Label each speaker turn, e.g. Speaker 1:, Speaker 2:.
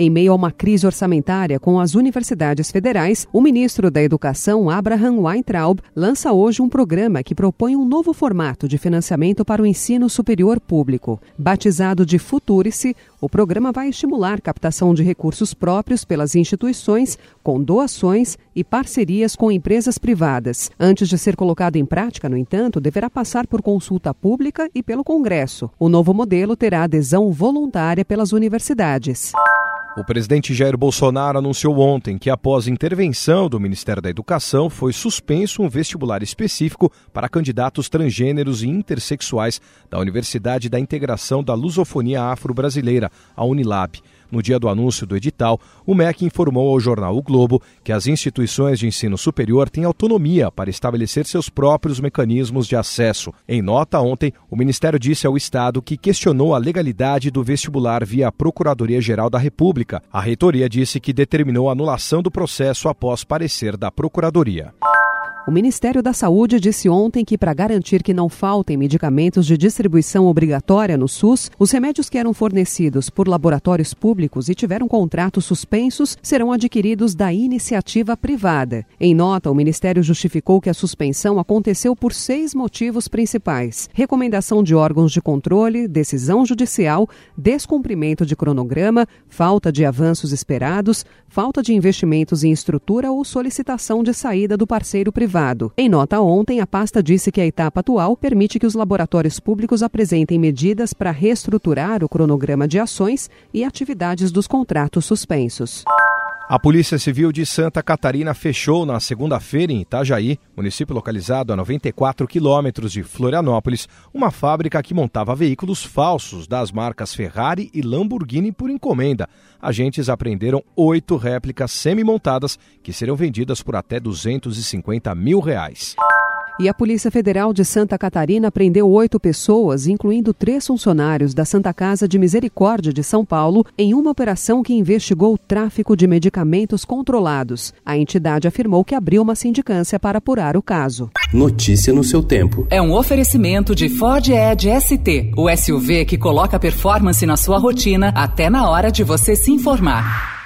Speaker 1: Em meio a uma crise orçamentária com as universidades federais, o ministro da Educação, Abraham Weintraub, lança hoje um programa que propõe um novo formato de financiamento para o ensino superior público. Batizado de Futurice, o programa vai estimular captação de recursos próprios pelas instituições, com doações e parcerias com empresas privadas. Antes de ser colocado em prática, no entanto, deverá passar por consulta pública e pelo Congresso. O novo modelo terá adesão voluntária pelas universidades.
Speaker 2: O presidente Jair Bolsonaro anunciou ontem que, após intervenção do Ministério da Educação, foi suspenso um vestibular específico para candidatos transgêneros e intersexuais da Universidade da Integração da Lusofonia Afro-Brasileira, a Unilab. No dia do anúncio do edital, o MEC informou ao jornal O Globo que as instituições de ensino superior têm autonomia para estabelecer seus próprios mecanismos de acesso. Em nota ontem, o Ministério disse ao Estado que questionou a legalidade do vestibular via Procuradoria-Geral da República. A reitoria disse que determinou a anulação do processo após parecer da Procuradoria.
Speaker 1: O Ministério da Saúde disse ontem que, para garantir que não faltem medicamentos de distribuição obrigatória no SUS, os remédios que eram fornecidos por laboratórios públicos e tiveram contratos suspensos serão adquiridos da iniciativa privada. Em nota, o Ministério justificou que a suspensão aconteceu por seis motivos principais: recomendação de órgãos de controle, decisão judicial, descumprimento de cronograma, falta de avanços esperados, falta de investimentos em estrutura ou solicitação de saída do parceiro privado privado. Em nota ontem, a pasta disse que a etapa atual permite que os laboratórios públicos apresentem medidas para reestruturar o cronograma de ações e atividades dos contratos suspensos.
Speaker 2: A Polícia Civil de Santa Catarina fechou na segunda-feira em Itajaí, município localizado a 94 quilômetros de Florianópolis, uma fábrica que montava veículos falsos das marcas Ferrari e Lamborghini por encomenda. Agentes apreenderam oito réplicas semi-montadas que serão vendidas por até 250 mil reais.
Speaker 1: E a Polícia Federal de Santa Catarina prendeu oito pessoas, incluindo três funcionários da Santa Casa de Misericórdia de São Paulo, em uma operação que investigou o tráfico de medicamentos controlados. A entidade afirmou que abriu uma sindicância para apurar o caso.
Speaker 3: Notícia no seu tempo.
Speaker 4: É um oferecimento de Ford Edge ST, o SUV que coloca performance na sua rotina até na hora de você se informar.